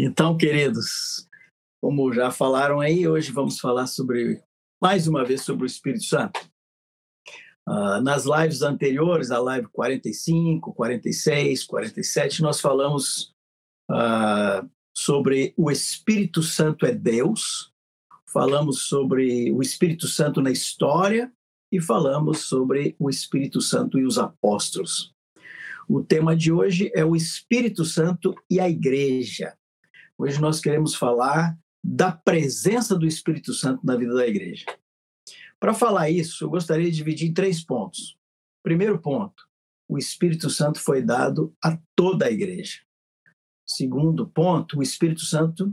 Então, queridos, como já falaram aí, hoje vamos falar sobre, mais uma vez, sobre o Espírito Santo. Uh, nas lives anteriores, a live 45, 46, 47, nós falamos uh, sobre o Espírito Santo é Deus, falamos sobre o Espírito Santo na história e falamos sobre o Espírito Santo e os apóstolos. O tema de hoje é o Espírito Santo e a Igreja. Hoje nós queremos falar da presença do Espírito Santo na vida da igreja. Para falar isso, eu gostaria de dividir em três pontos. Primeiro ponto, o Espírito Santo foi dado a toda a igreja. Segundo ponto, o Espírito Santo,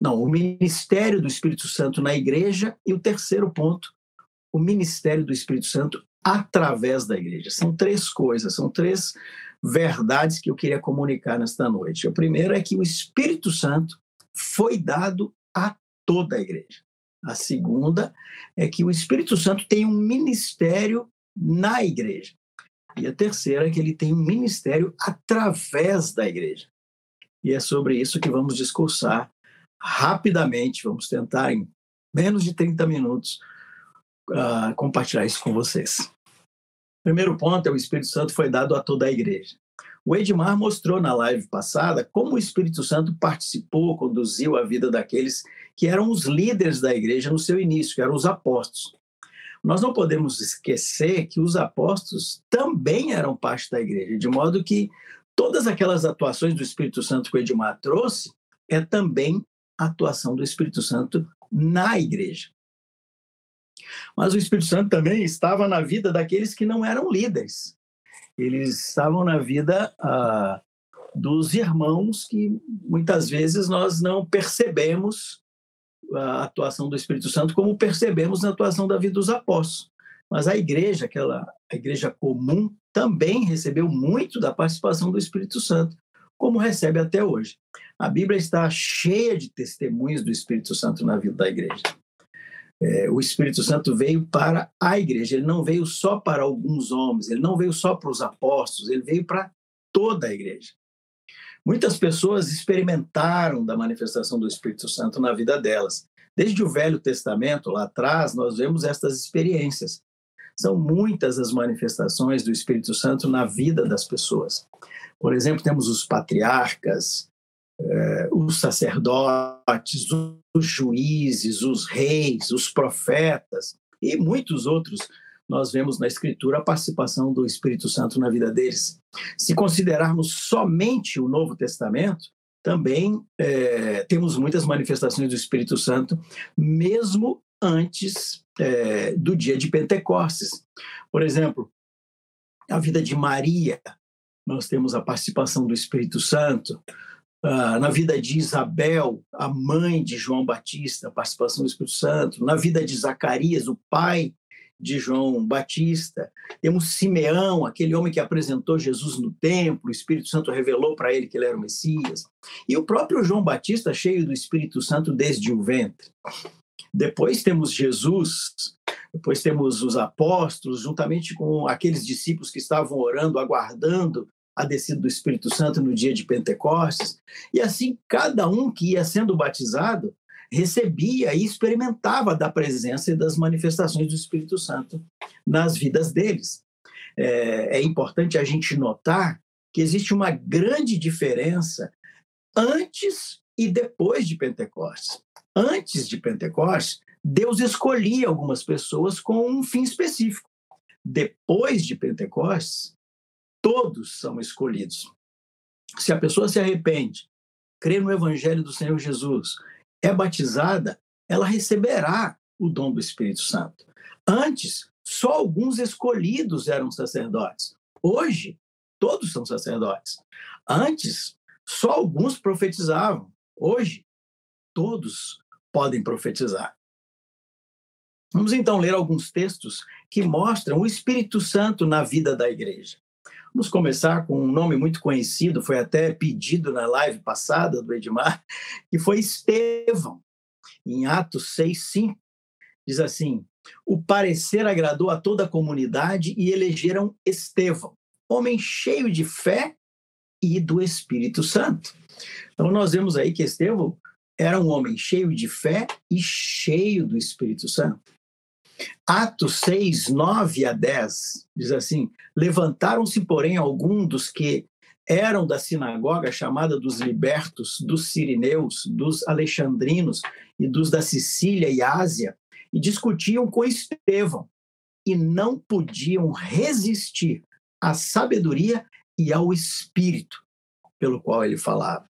não, o ministério do Espírito Santo na igreja. E o terceiro ponto, o ministério do Espírito Santo através da igreja. São três coisas, são três verdades que eu queria comunicar nesta noite. A primeira é que o Espírito Santo foi dado a toda a igreja. A segunda é que o Espírito Santo tem um ministério na igreja. E a terceira é que ele tem um ministério através da igreja. E é sobre isso que vamos discursar rapidamente. Vamos tentar, em menos de 30 minutos, uh, compartilhar isso com vocês. Primeiro ponto é o Espírito Santo foi dado a toda a igreja. O Edmar mostrou na live passada como o Espírito Santo participou, conduziu a vida daqueles que eram os líderes da igreja no seu início, que eram os apóstolos. Nós não podemos esquecer que os apóstolos também eram parte da igreja, de modo que todas aquelas atuações do Espírito Santo que o Edmar trouxe é também a atuação do Espírito Santo na igreja. Mas o Espírito Santo também estava na vida daqueles que não eram líderes. Eles estavam na vida ah, dos irmãos que muitas vezes nós não percebemos a atuação do Espírito Santo como percebemos na atuação da vida dos apóstolos. Mas a igreja, aquela a igreja comum, também recebeu muito da participação do Espírito Santo, como recebe até hoje. A Bíblia está cheia de testemunhos do Espírito Santo na vida da igreja é, o Espírito Santo veio para a igreja, ele não veio só para alguns homens, ele não veio só para os apóstolos, ele veio para toda a igreja. Muitas pessoas experimentaram da manifestação do Espírito Santo na vida delas. Desde o Velho Testamento, lá atrás, nós vemos estas experiências. São muitas as manifestações do Espírito Santo na vida das pessoas. Por exemplo, temos os patriarcas, eh, os sacerdotes, os juízes, os reis, os profetas e muitos outros. Nós vemos na Escritura a participação do Espírito Santo na vida deles. Se considerarmos somente o Novo Testamento, também eh, temos muitas manifestações do Espírito Santo, mesmo antes eh, do dia de Pentecostes. Por exemplo, a vida de Maria, nós temos a participação do Espírito Santo. Uh, na vida de Isabel, a mãe de João Batista, participação do Espírito Santo, na vida de Zacarias, o pai de João Batista, temos Simeão, aquele homem que apresentou Jesus no templo, o Espírito Santo revelou para ele que ele era o Messias, e o próprio João Batista, cheio do Espírito Santo desde o ventre. Depois temos Jesus, depois temos os apóstolos, juntamente com aqueles discípulos que estavam orando, aguardando a descida do Espírito Santo no dia de Pentecostes, e assim cada um que ia sendo batizado recebia e experimentava da presença e das manifestações do Espírito Santo nas vidas deles. É, é importante a gente notar que existe uma grande diferença antes e depois de Pentecostes. Antes de Pentecostes, Deus escolhia algumas pessoas com um fim específico. Depois de Pentecostes, todos são escolhidos. Se a pessoa se arrepende, crê no Evangelho do Senhor Jesus, é batizada, ela receberá o dom do Espírito Santo. Antes, só alguns escolhidos eram sacerdotes. Hoje, todos são sacerdotes. Antes, só alguns profetizavam. Hoje, todos podem profetizar. Vamos então ler alguns textos que mostram o Espírito Santo na vida da igreja. Vamos começar com um nome muito conhecido, foi até pedido na live passada do Edmar, que foi Estevão. Em Atos 6, 5, diz assim: O parecer agradou a toda a comunidade e elegeram Estevão, homem cheio de fé e do Espírito Santo. Então, nós vemos aí que Estevão era um homem cheio de fé e cheio do Espírito Santo. Atos 6, 9 a 10 diz assim: Levantaram-se, porém, alguns dos que eram da sinagoga chamada dos libertos, dos sirineus, dos alexandrinos e dos da Sicília e Ásia, e discutiam com Estevão, e não podiam resistir à sabedoria e ao espírito pelo qual ele falava.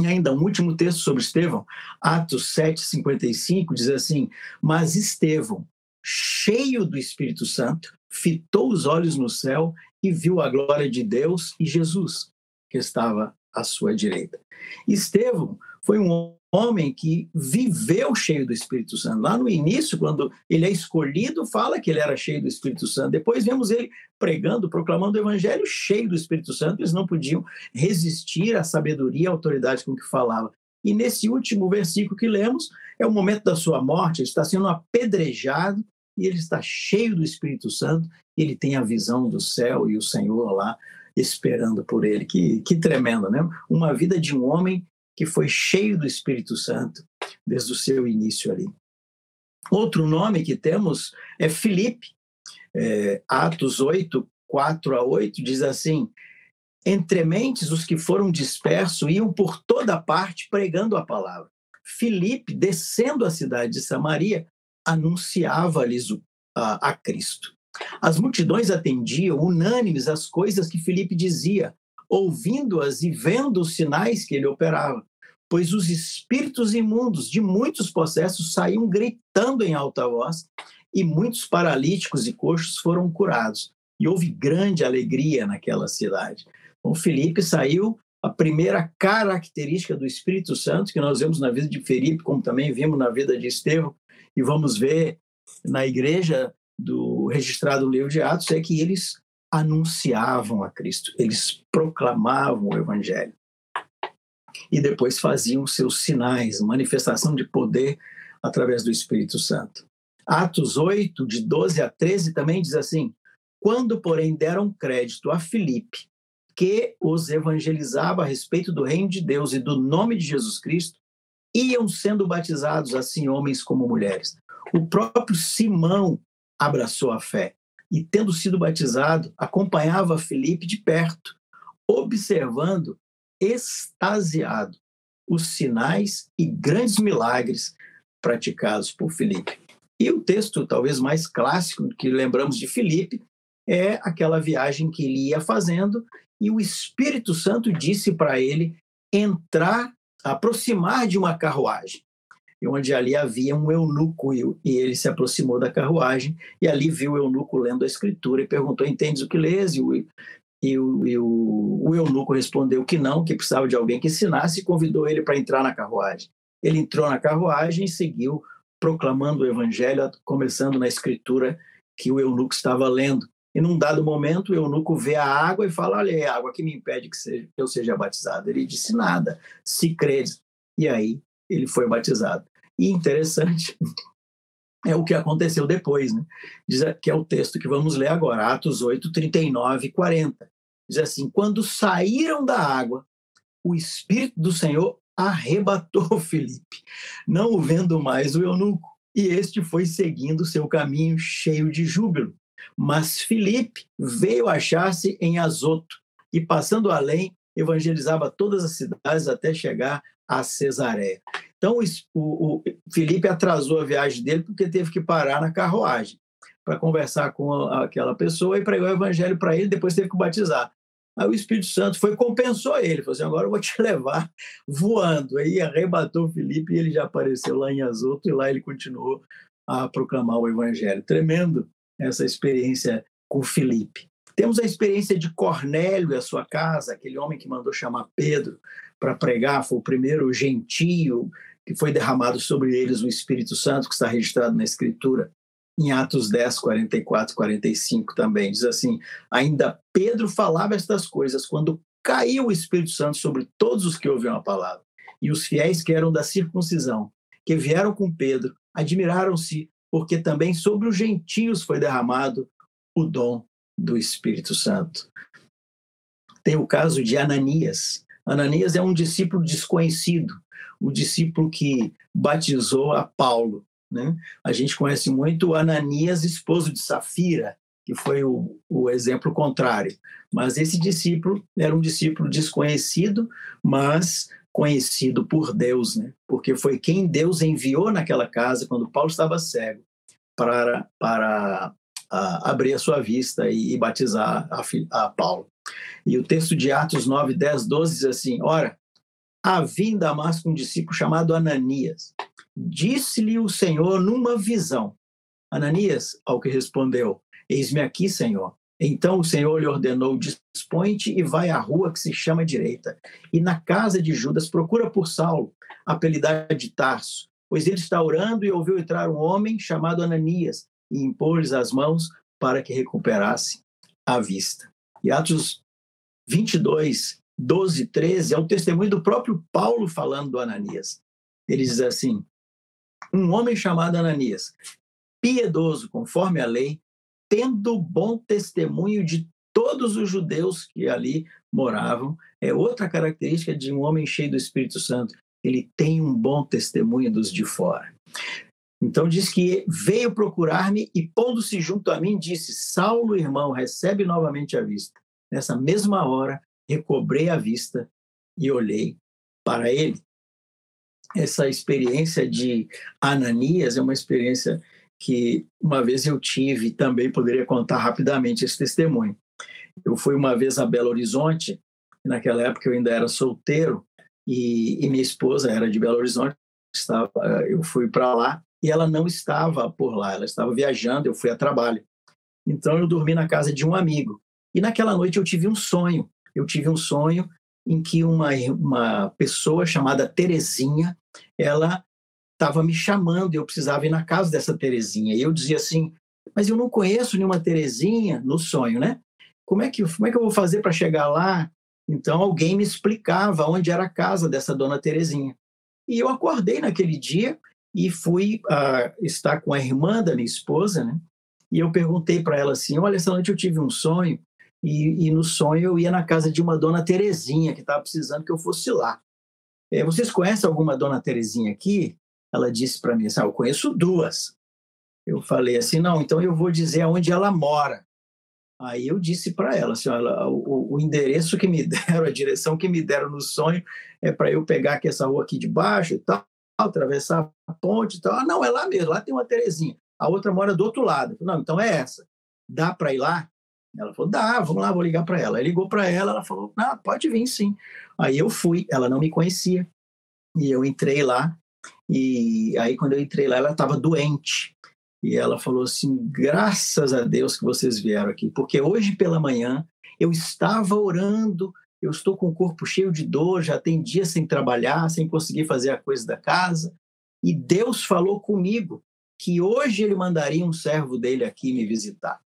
E ainda um último texto sobre Estevão, Atos 7:55 diz assim: "Mas Estevão, cheio do Espírito Santo, fitou os olhos no céu e viu a glória de Deus e Jesus, que estava à sua direita. Estevão foi um homem que viveu cheio do Espírito Santo. Lá no início, quando ele é escolhido, fala que ele era cheio do Espírito Santo. Depois vemos ele pregando, proclamando o evangelho cheio do Espírito Santo. Eles não podiam resistir à sabedoria e à autoridade com que falava. E nesse último versículo que lemos, é o momento da sua morte, ele está sendo apedrejado e ele está cheio do Espírito Santo, ele tem a visão do céu e o Senhor lá esperando por ele. Que, que tremendo, né? Uma vida de um homem que foi cheio do Espírito Santo desde o seu início ali. Outro nome que temos é Filipe. É, Atos 8, 4 a 8 diz assim: Entre mentes os que foram dispersos iam por toda parte pregando a palavra. Filipe, descendo a cidade de Samaria, anunciava-lhes a, a Cristo. As multidões atendiam unânimes às coisas que Filipe dizia, ouvindo-as e vendo os sinais que ele operava, pois os espíritos imundos de muitos possessos saíam gritando em alta voz, e muitos paralíticos e coxos foram curados. E houve grande alegria naquela cidade. Então, Filipe saiu a primeira característica do Espírito Santo, que nós vemos na vida de Felipe, como também vimos na vida de Estevão, e vamos ver na igreja do registrado no livro de Atos, é que eles anunciavam a Cristo, eles proclamavam o Evangelho. E depois faziam seus sinais, manifestação de poder através do Espírito Santo. Atos 8, de 12 a 13, também diz assim: Quando, porém, deram crédito a Filipe, que os evangelizava a respeito do reino de Deus e do nome de Jesus Cristo, iam sendo batizados assim homens como mulheres. O próprio Simão abraçou a fé e, tendo sido batizado, acompanhava Felipe de perto, observando extasiado os sinais e grandes milagres praticados por Felipe. E o texto talvez mais clássico que lembramos de Felipe é aquela viagem que ele ia fazendo e o Espírito Santo disse para ele entrar, aproximar de uma carruagem onde ali havia um eunuco e ele se aproximou da carruagem e ali viu o eunuco lendo a escritura e perguntou: Entendes o que lês? E o, e o, e o, o eunuco respondeu que não, que precisava de alguém que ensinasse e convidou ele para entrar na carruagem. Ele entrou na carruagem e seguiu proclamando o evangelho, começando na escritura que o eunuco estava lendo. E num dado momento, o eunuco vê a água e fala: Olha, é a água que me impede que, que eu seja batizado. Ele disse: Nada, se credes. E aí ele foi batizado. E interessante é o que aconteceu depois, né? Diz que é o texto que vamos ler agora, Atos 8, 39 e 40. Diz assim: Quando saíram da água, o Espírito do Senhor arrebatou Felipe, não o vendo mais o eunuco, e este foi seguindo seu caminho cheio de júbilo. Mas Felipe veio achar-se em Azoto e, passando além, evangelizava todas as cidades até chegar a Cesareia. Então, o, o Felipe atrasou a viagem dele porque teve que parar na carruagem para conversar com aquela pessoa e pregar o evangelho para ele, depois teve que batizar. Aí o Espírito Santo foi compensou ele, falou assim, agora eu vou te levar voando. Aí arrebatou o Felipe e ele já apareceu lá em Azoto e lá ele continuou a proclamar o evangelho. Tremendo essa experiência com Felipe. Temos a experiência de Cornélio e a sua casa, aquele homem que mandou chamar Pedro para pregar, foi o primeiro gentio que foi derramado sobre eles o Espírito Santo, que está registrado na Escritura, em Atos 10, 44, 45 também. Diz assim: Ainda Pedro falava estas coisas quando caiu o Espírito Santo sobre todos os que ouviam a palavra. E os fiéis que eram da circuncisão, que vieram com Pedro, admiraram-se, porque também sobre os gentios foi derramado o dom do Espírito Santo. tem o caso de Ananias. Ananias é um discípulo desconhecido, o discípulo que batizou a Paulo. Né? A gente conhece muito Ananias, esposo de Safira, que foi o, o exemplo contrário. Mas esse discípulo era um discípulo desconhecido, mas conhecido por Deus, né? porque foi quem Deus enviou naquela casa quando Paulo estava cego para, para a, abrir a sua vista e, e batizar a, a, Paulo. E o texto de Atos 9, 10, 12 diz assim: Ora, havia em Damasco um discípulo chamado Ananias. Disse-lhe o Senhor numa visão. Ananias, ao que respondeu: Eis-me aqui, Senhor. Então o Senhor lhe ordenou: Dispõe-te e vai à rua que se chama direita, e na casa de Judas procura por Saulo, apelidado de Tarso, pois ele está orando e ouviu entrar um homem chamado Ananias e impor-lhes as mãos para que recuperasse a vista. E Atos 22, 12 e 13 é um testemunho do próprio Paulo falando do Ananias. Ele diz assim: Um homem chamado Ananias, piedoso conforme a lei, tendo bom testemunho de todos os judeus que ali moravam, é outra característica de um homem cheio do Espírito Santo. Ele tem um bom testemunho dos de fora. Então diz que veio procurar-me e pondo-se junto a mim disse: Saulo, irmão, recebe novamente a vista. Nessa mesma hora recobrei a vista e olhei para ele. Essa experiência de Ananias é uma experiência que uma vez eu tive, também poderia contar rapidamente esse testemunho. Eu fui uma vez a Belo Horizonte, naquela época eu ainda era solteiro e, e minha esposa era de Belo Horizonte, estava, eu fui para lá e ela não estava por lá, ela estava viajando, eu fui a trabalho. Então eu dormi na casa de um amigo. E naquela noite eu tive um sonho. Eu tive um sonho em que uma, uma pessoa chamada Terezinha, ela estava me chamando e eu precisava ir na casa dessa Terezinha. E eu dizia assim, mas eu não conheço nenhuma Terezinha no sonho, né? Como é que, como é que eu vou fazer para chegar lá? Então alguém me explicava onde era a casa dessa dona Terezinha. E eu acordei naquele dia e fui uh, estar com a irmã da minha esposa, né? E eu perguntei para ela assim: Olha, essa noite eu tive um sonho, e, e, no sonho eu ia na casa de uma dona Terezinha, que estava precisando que eu fosse lá. É, vocês conhecem alguma dona Terezinha aqui? Ela disse para mim assim: ah, Eu conheço duas. Eu falei assim: Não, então eu vou dizer aonde ela mora. Aí eu disse para ela, assim, olha, o, o, endereço que me deram, a direção que me deram no sonho é para eu pegar aqui essa rua aqui de baixo e tal, atravessar a ponte e tal. Ah, não, é lá mesmo, lá tem uma Terezinha. A outra mora do outro lado. Não, então é essa. Dá para ir lá? Ela falou, dá, vamos lá, vou ligar para ela. Aí ligou para ela, ela falou, ah, pode vir sim. Aí eu fui, ela não me conhecia. E eu entrei lá, e aí quando eu entrei lá, ela estava doente. E ela falou assim: graças a Deus que vocês vieram aqui, porque hoje pela manhã eu estava orando, eu estou com o corpo cheio de dor, já tem dias sem trabalhar, sem conseguir fazer a coisa da casa, e Deus falou comigo que hoje ele mandaria um servo dele aqui me visitar.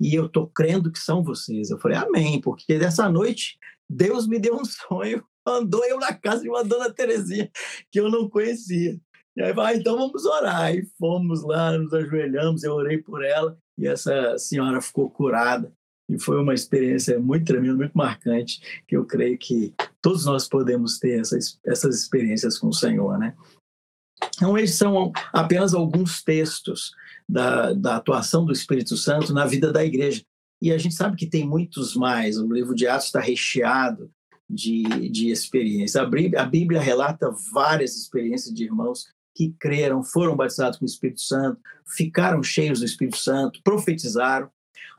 E eu estou crendo que são vocês. Eu falei, amém, porque dessa noite Deus me deu um sonho, andou eu na casa de uma dona Terezinha que eu não conhecia. E aí ah, então vamos orar. E fomos lá, nos ajoelhamos, eu orei por ela e essa senhora ficou curada. E foi uma experiência muito tremenda, muito marcante, que eu creio que todos nós podemos ter essas, essas experiências com o Senhor, né? Então, esses são apenas alguns textos da, da atuação do Espírito Santo na vida da igreja. E a gente sabe que tem muitos mais. O livro de Atos está recheado de, de experiências. A Bíblia, a Bíblia relata várias experiências de irmãos que creram, foram batizados com o Espírito Santo, ficaram cheios do Espírito Santo, profetizaram.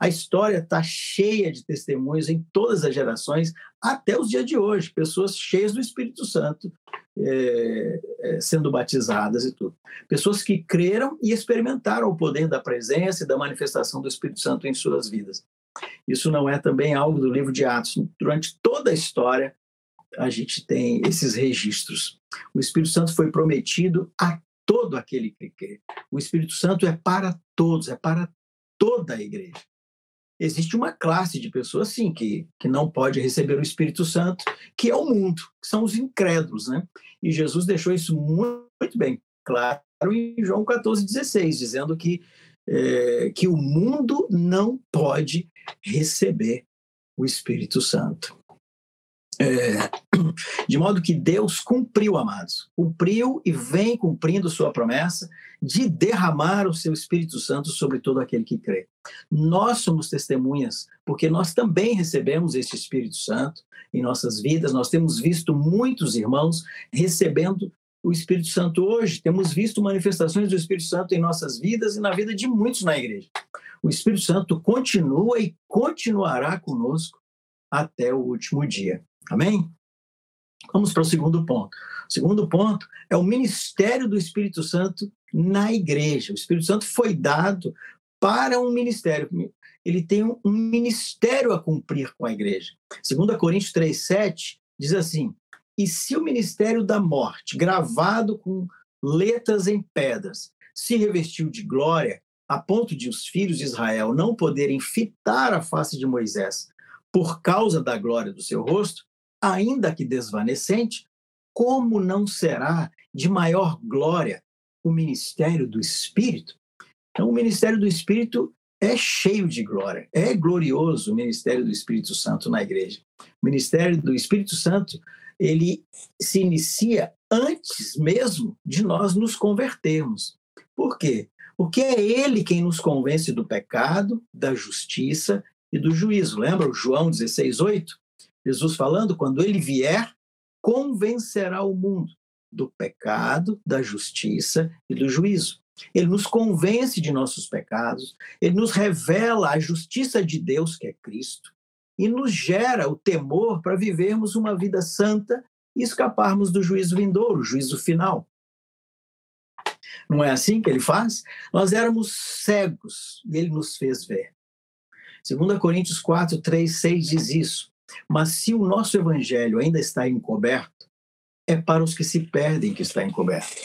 A história está cheia de testemunhos em todas as gerações, até os dias de hoje, pessoas cheias do Espírito Santo é, é, sendo batizadas e tudo. Pessoas que creram e experimentaram o poder da presença e da manifestação do Espírito Santo em suas vidas. Isso não é também algo do livro de Atos. Durante toda a história, a gente tem esses registros. O Espírito Santo foi prometido a todo aquele que crê. O Espírito Santo é para todos, é para toda a igreja. Existe uma classe de pessoas, sim, que, que não pode receber o Espírito Santo, que é o mundo, que são os incrédulos, né? E Jesus deixou isso muito, bem claro em João 14, 16, dizendo que, é, que o mundo não pode receber o Espírito Santo. É, de modo que Deus cumpriu, amados, cumpriu e vem cumprindo sua promessa de derramar o seu Espírito Santo sobre todo aquele que crê. Nós somos testemunhas, porque nós também recebemos este Espírito Santo em nossas vidas. Nós temos visto muitos irmãos recebendo o Espírito Santo hoje, temos visto manifestações do Espírito Santo em nossas vidas e na vida de muitos na igreja. O Espírito Santo continua e continuará conosco até o último dia. Amém? Vamos para o segundo ponto. O segundo ponto é o ministério do Espírito Santo na igreja. O Espírito Santo foi dado para um ministério. Ele tem um ministério a cumprir com a igreja. 2 Coríntios 3,7 diz assim: E se o ministério da morte, gravado com letras em pedras, se revestiu de glória, a ponto de os filhos de Israel não poderem fitar a face de Moisés por causa da glória do seu rosto, ainda que desvanecente, como não será de maior glória o ministério do Espírito? Então, o ministério do Espírito é cheio de glória, é glorioso o ministério do Espírito Santo na igreja. O ministério do Espírito Santo, ele se inicia antes mesmo de nós nos convertermos. Por quê? Porque é ele quem nos convence do pecado, da justiça e do juízo. Lembra o João 16, 8? Jesus falando, quando ele vier, convencerá o mundo do pecado, da justiça e do juízo. Ele nos convence de nossos pecados, ele nos revela a justiça de Deus, que é Cristo, e nos gera o temor para vivermos uma vida santa e escaparmos do juízo vindouro, juízo final. Não é assim que ele faz? Nós éramos cegos e ele nos fez ver. 2 Coríntios 4, 3, 6 diz isso. Mas se o nosso evangelho ainda está encoberto, é para os que se perdem que está encoberto,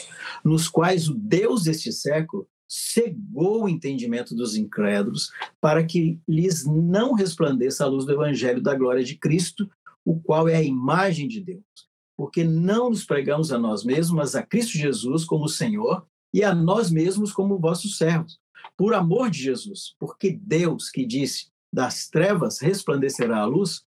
nos quais o Deus deste século cegou o entendimento dos incrédulos para que lhes não resplandeça a luz do evangelho da glória de Cristo, o qual é a imagem de Deus. Porque não nos pregamos a nós mesmos, mas a Cristo Jesus como Senhor e a nós mesmos como vossos servos, por amor de Jesus, porque Deus que disse: das trevas resplandecerá a luz,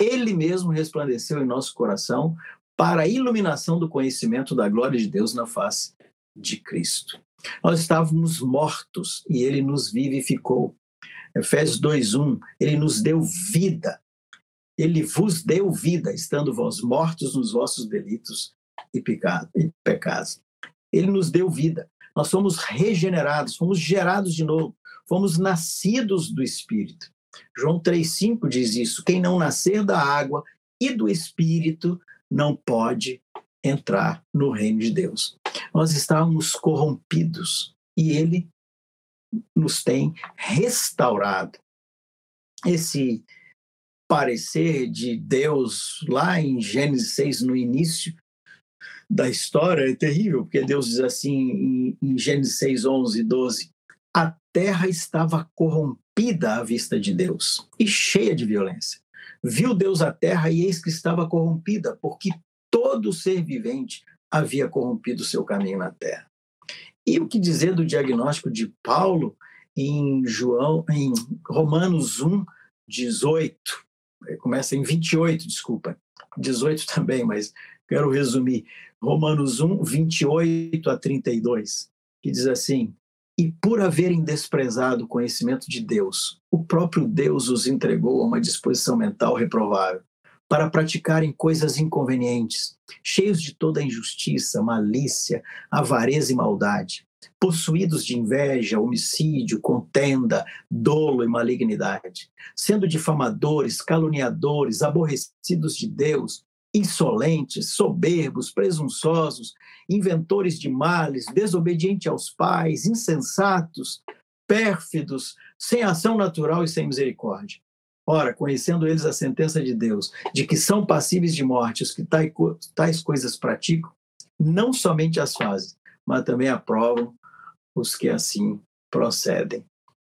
ele mesmo resplandeceu em nosso coração para a iluminação do conhecimento da glória de Deus na face de Cristo. Nós estávamos mortos e ele nos vivificou. Efésios 2:1, ele nos deu vida. Ele vos deu vida, estando vós mortos nos vossos delitos e pecados. Ele nos deu vida. Nós somos regenerados, fomos gerados de novo, fomos nascidos do Espírito. João 3,5 diz isso: quem não nascer da água e do Espírito não pode entrar no reino de Deus. Nós estávamos corrompidos e ele nos tem restaurado. Esse parecer de Deus lá em Gênesis 6, no início da história, é terrível, porque Deus diz assim em, Gênesis 6, 11 e 12: a terra estava corrompida à vista de Deus e cheia de violência. Viu Deus a terra e eis que estava corrompida, porque todo ser vivente havia corrompido seu caminho na terra. E o que dizer do diagnóstico de Paulo em João, em Romanos 1, 18? Começa em 28, desculpa. 18 também, mas quero resumir. Romanos 1, 28 a 32, que diz assim: e por haverem desprezado o conhecimento de Deus, o próprio Deus os entregou a uma disposição mental reprovável, para praticarem coisas inconvenientes, cheios de toda injustiça, malícia, avareza e maldade, possuídos de inveja, homicídio, contenda, dolo e malignidade, sendo difamadores, caluniadores, aborrecidos de Deus, insolentes, soberbos, presunçosos, inventores de males, desobedientes aos pais, insensatos, pérfidos, sem ação natural e sem misericórdia. Ora, conhecendo eles a sentença de Deus, de que são passíveis de morte os que tais coisas praticam, não somente as fazem, mas também aprovam os que assim procedem.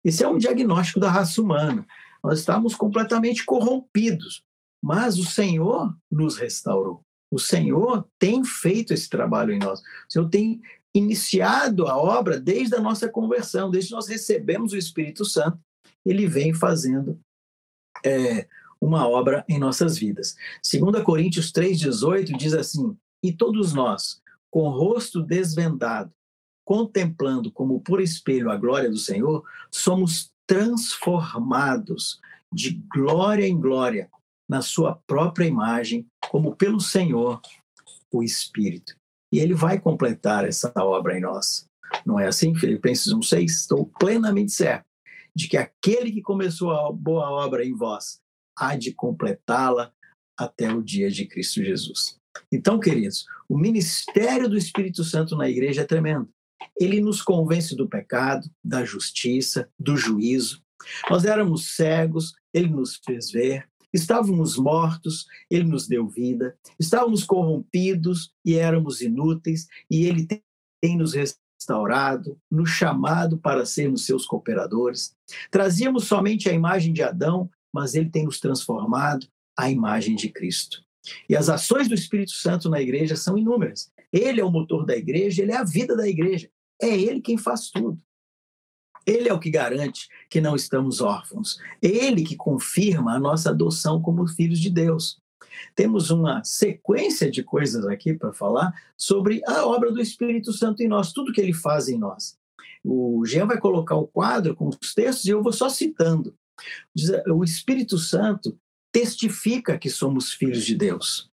Esse é um diagnóstico da raça humana. Nós estamos completamente corrompidos mas o Senhor nos restaurou. O Senhor tem feito esse trabalho em nós. O Senhor tem iniciado a obra desde a nossa conversão, desde que nós recebemos o Espírito Santo. Ele vem fazendo é, uma obra em nossas vidas. 2 Coríntios 3,18 diz assim: E todos nós, com o rosto desvendado, contemplando como por espelho a glória do Senhor, somos transformados de glória em glória na sua própria imagem, como pelo Senhor, o Espírito. E ele vai completar essa obra em nós. Não é assim, Filipenses 1,6? Estou plenamente certo de que aquele que começou a boa obra em vós há de completá-la até o dia de Cristo Jesus. Então, queridos, o ministério do Espírito Santo na igreja é tremendo. Ele nos convence do pecado, da justiça, do juízo. Nós éramos cegos, ele nos fez ver. Estávamos mortos, ele nos deu vida. Estávamos corrompidos e éramos inúteis, e ele tem nos restaurado, nos chamado para sermos seus cooperadores. Trazíamos somente a imagem de Adão, mas ele tem nos transformado à imagem de Cristo. E as ações do Espírito Santo na igreja são inúmeras. Ele é o motor da igreja, ele é a vida da igreja. É ele quem faz tudo. Ele é o que garante que não estamos órfãos. Ele que confirma a nossa adoção como filhos de Deus. Temos uma sequência de coisas aqui para falar sobre a obra do Espírito Santo em nós, tudo que ele faz em nós. O Jean vai colocar o quadro com os textos e eu vou só citando. O Espírito Santo testifica que somos filhos de Deus.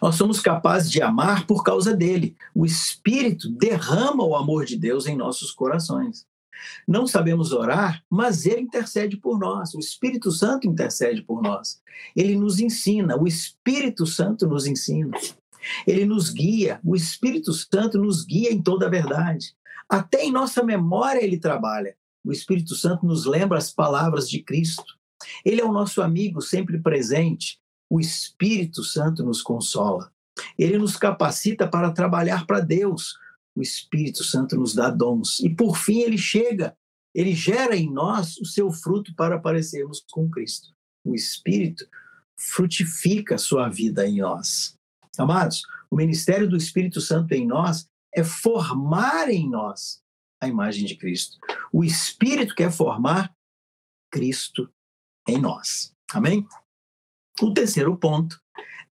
Nós somos capazes de amar por causa dele. O Espírito derrama o amor de Deus em nossos corações. Não sabemos orar, mas ele intercede por nós. O Espírito Santo intercede por nós. Ele nos ensina, o Espírito Santo nos ensina. Ele nos guia, o Espírito Santo nos guia em toda a verdade. Até em nossa memória ele trabalha. O Espírito Santo nos lembra as palavras de Cristo. Ele é o nosso amigo sempre presente. O Espírito Santo nos consola. Ele nos capacita para trabalhar para Deus. O Espírito Santo nos dá dons. E por fim ele chega, ele gera em nós o seu fruto para parecermos com Cristo. O Espírito frutifica a sua vida em nós. Amados, o ministério do Espírito Santo em nós é formar em nós a imagem de Cristo. O Espírito quer formar Cristo em nós. Amém? O terceiro ponto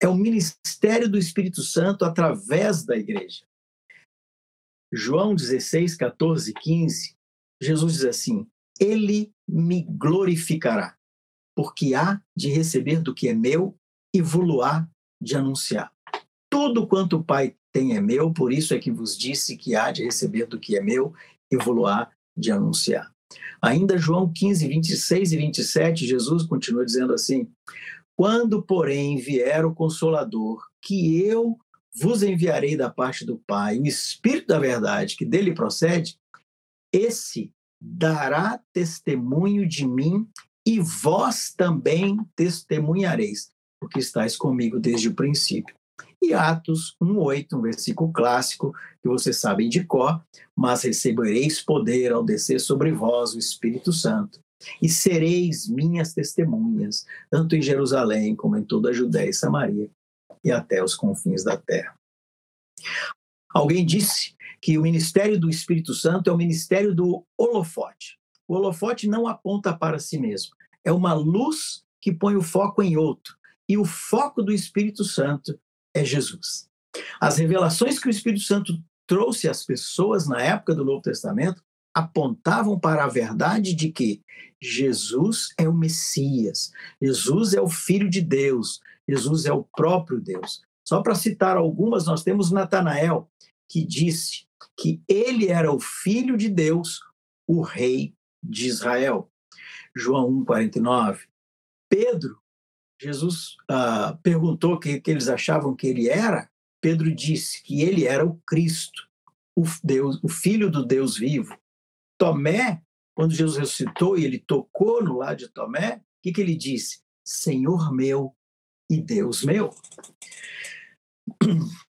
é o ministério do Espírito Santo através da igreja. João 16, 14, 15, Jesus diz assim: Ele me glorificará, porque há de receber do que é meu e vou-lo-á de anunciar. Tudo quanto o Pai tem é meu, por isso é que vos disse que há de receber do que é meu e vou-lo-á de anunciar. Ainda João 15, 26 e 27, Jesus continua dizendo assim: Quando, porém, vier o Consolador, que eu vos enviarei da parte do Pai, o Espírito da verdade, que dele procede, esse dará testemunho de mim e vós também testemunhareis, porque estáis comigo desde o princípio. E Atos 1,8, um versículo clássico que vocês sabem de cor, mas recebereis poder ao descer sobre vós o Espírito Santo, e sereis minhas testemunhas, tanto em Jerusalém como em toda a Judéia e Samaria, e até os confins da terra. Alguém disse que o ministério do Espírito Santo é o ministério do holofote. O holofote não aponta para si mesmo, é uma luz que põe o foco em outro. E o foco do Espírito Santo é Jesus. As revelações que o Espírito Santo trouxe às pessoas na época do Novo Testamento apontavam para a verdade de que Jesus é o Messias, Jesus é o Filho de Deus, Jesus é o próprio Deus. Só para citar algumas, nós temos Natanael, que disse que ele era o Filho de Deus, o Rei de Israel. João 1,49. Pedro Jesus ah, perguntou o que, que eles achavam que ele era, Pedro disse que ele era o Cristo, o, Deus, o Filho do Deus vivo. Tomé, quando Jesus ressuscitou e ele tocou no lado de Tomé, o que, que ele disse? Senhor meu e Deus meu.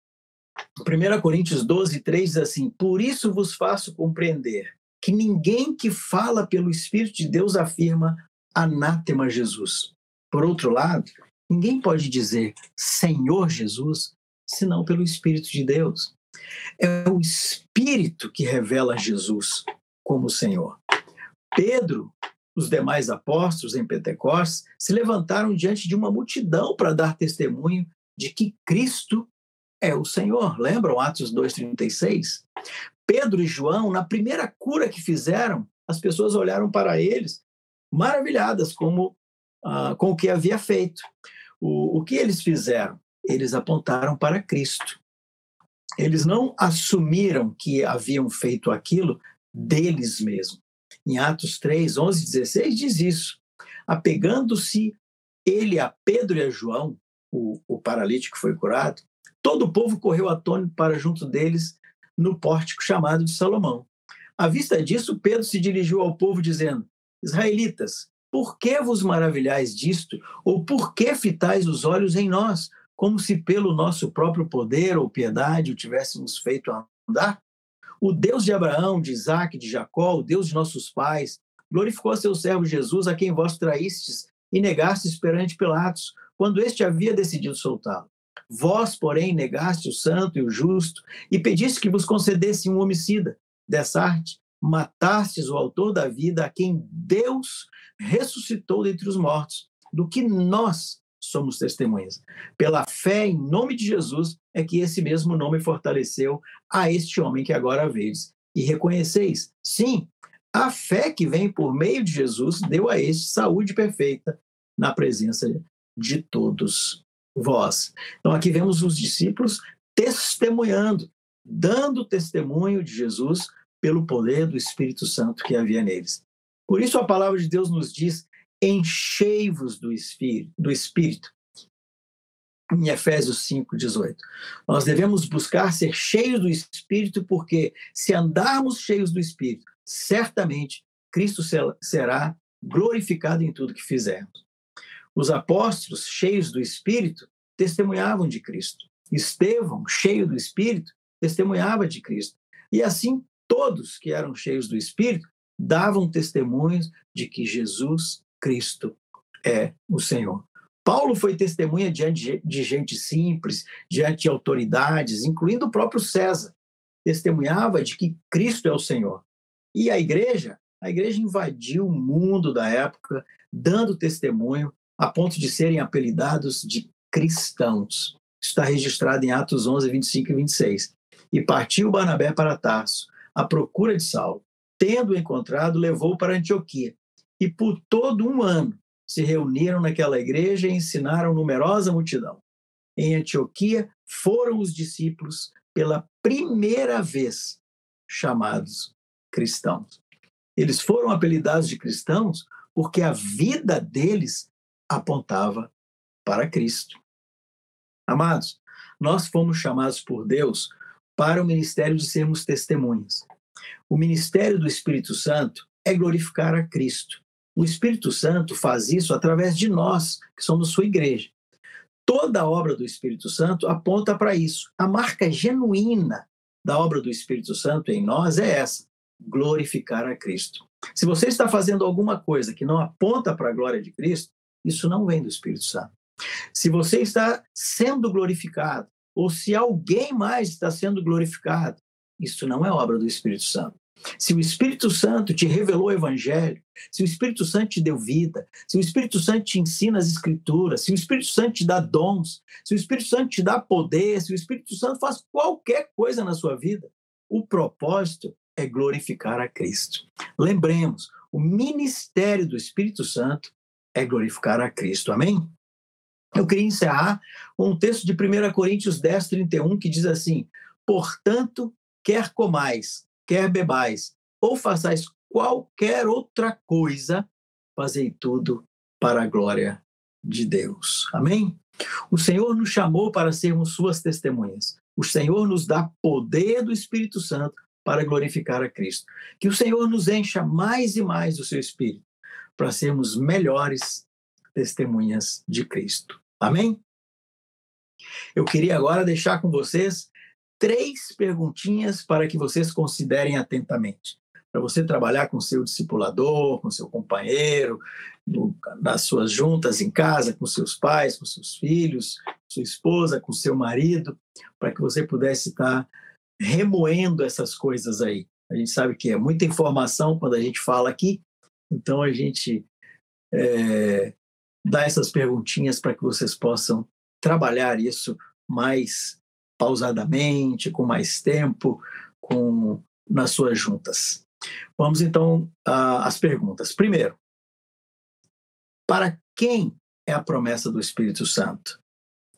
1 Coríntios 12, 3 diz assim: Por isso vos faço compreender que ninguém que fala pelo Espírito de Deus afirma anátema Jesus. Por outro lado, ninguém pode dizer Senhor Jesus senão pelo Espírito de Deus. É o Espírito que revela Jesus como Senhor. Pedro os demais apóstolos em Pentecostes se levantaram diante de uma multidão para dar testemunho de que Cristo é o Senhor. Lembram Atos 2,36? Pedro e João, na primeira cura que fizeram, as pessoas olharam para eles maravilhadas como, ah, com o que havia feito. O, o que eles fizeram? Eles apontaram para Cristo. Eles não assumiram que haviam feito aquilo deles mesmos. Em Atos 3, 11 e 16 diz isso. Apegando-se ele a Pedro e a João, o, o paralítico foi curado, todo o povo correu atônito para junto deles no pórtico chamado de Salomão. À vista disso, Pedro se dirigiu ao povo dizendo: Israelitas, por que vos maravilhais disto? Ou por que fitais os olhos em nós, como se pelo nosso próprio poder ou piedade o tivéssemos feito andar? O Deus de Abraão, de Isaac, de Jacó, o Deus de nossos pais, glorificou a seu servo Jesus, a quem vós traístes e negastes perante Pilatos, quando este havia decidido soltá-lo. Vós, porém, negaste o santo e o justo e pediste que vos concedesse um homicida. Dessa arte, matastes o autor da vida, a quem Deus ressuscitou dentre os mortos, do que nós somos testemunhas. Pela fé em nome de Jesus é que esse mesmo nome fortaleceu a este homem que agora vedes. E reconheceis, sim, a fé que vem por meio de Jesus deu a este saúde perfeita na presença de todos vós. Então aqui vemos os discípulos testemunhando, dando testemunho de Jesus pelo poder do Espírito Santo que havia neles. Por isso a palavra de Deus nos diz: enchei-vos do do Espírito. Em Efésios 5, 18. Nós devemos buscar ser cheios do Espírito, porque se andarmos cheios do Espírito, certamente Cristo será glorificado em tudo que fizermos. Os apóstolos, cheios do Espírito, testemunhavam de Cristo. Estevão, cheio do Espírito, testemunhava de Cristo. E assim, todos que eram cheios do Espírito davam testemunhos de que Jesus Cristo é o Senhor. Paulo foi testemunha diante de gente simples, diante de autoridades, incluindo o próprio César. Testemunhava de que Cristo é o Senhor. E a igreja, a igreja invadiu o mundo da época, dando testemunho a ponto de serem apelidados de cristãos. Está registrado em Atos 11, 25 e 26. E partiu Barnabé para Tarso, à procura de Saulo. Tendo encontrado, levou para Antioquia. E por todo um ano se reuniram naquela igreja e ensinaram numerosa multidão. Em Antioquia foram os discípulos pela primeira vez chamados cristãos. Eles foram apelidados de cristãos porque a vida deles apontava para Cristo. Amados, nós fomos chamados por Deus para o ministério de sermos testemunhas. O ministério do Espírito Santo é glorificar a Cristo. O Espírito Santo faz isso através de nós, que somos sua igreja. Toda a obra do Espírito Santo aponta para isso. A marca genuína da obra do Espírito Santo em nós é essa: glorificar a Cristo. Se você está fazendo alguma coisa que não aponta para a glória de Cristo, isso não vem do Espírito Santo. Se você está sendo glorificado, ou se alguém mais está sendo glorificado, isso não é obra do Espírito Santo. Se o Espírito Santo te revelou o Evangelho, se o Espírito Santo te deu vida, se o Espírito Santo te ensina as Escrituras, se o Espírito Santo te dá dons, se o Espírito Santo te dá poder, se o Espírito Santo faz qualquer coisa na sua vida, o propósito é glorificar a Cristo. Lembremos, o ministério do Espírito Santo é glorificar a Cristo. Amém? Eu queria encerrar com um texto de 1 Coríntios 10, 31, que diz assim: Portanto, quer comais, quer bebais, ou façais qualquer outra coisa, fazei tudo para a glória de Deus. Amém? O Senhor nos chamou para sermos suas testemunhas. O Senhor nos dá poder do Espírito Santo para glorificar a Cristo. Que o Senhor nos encha mais e mais do seu Espírito para sermos melhores testemunhas de Cristo. Amém? Eu queria agora deixar com vocês três perguntinhas para que vocês considerem atentamente. Para você trabalhar com seu discipulador, com seu companheiro, no, nas suas juntas em casa, com seus pais, com seus filhos, sua esposa, com seu marido, para que você pudesse estar remoendo essas coisas aí. A gente sabe que é muita informação quando a gente fala aqui, Então a gente é, dá essas perguntinhas para que vocês possam trabalhar isso mais pausadamente, com mais tempo, com nas suas juntas. Vamos então às perguntas. Primeiro, para quem é a promessa do Espírito Santo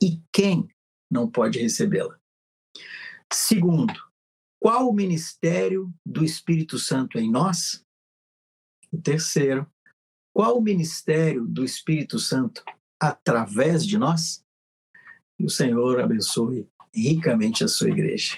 e quem não pode recebê-la? Segundo, qual o ministério do Espírito Santo em nós? E terceiro, qual o ministério do Espírito Santo através de nós? Que o Senhor abençoe ricamente a sua igreja.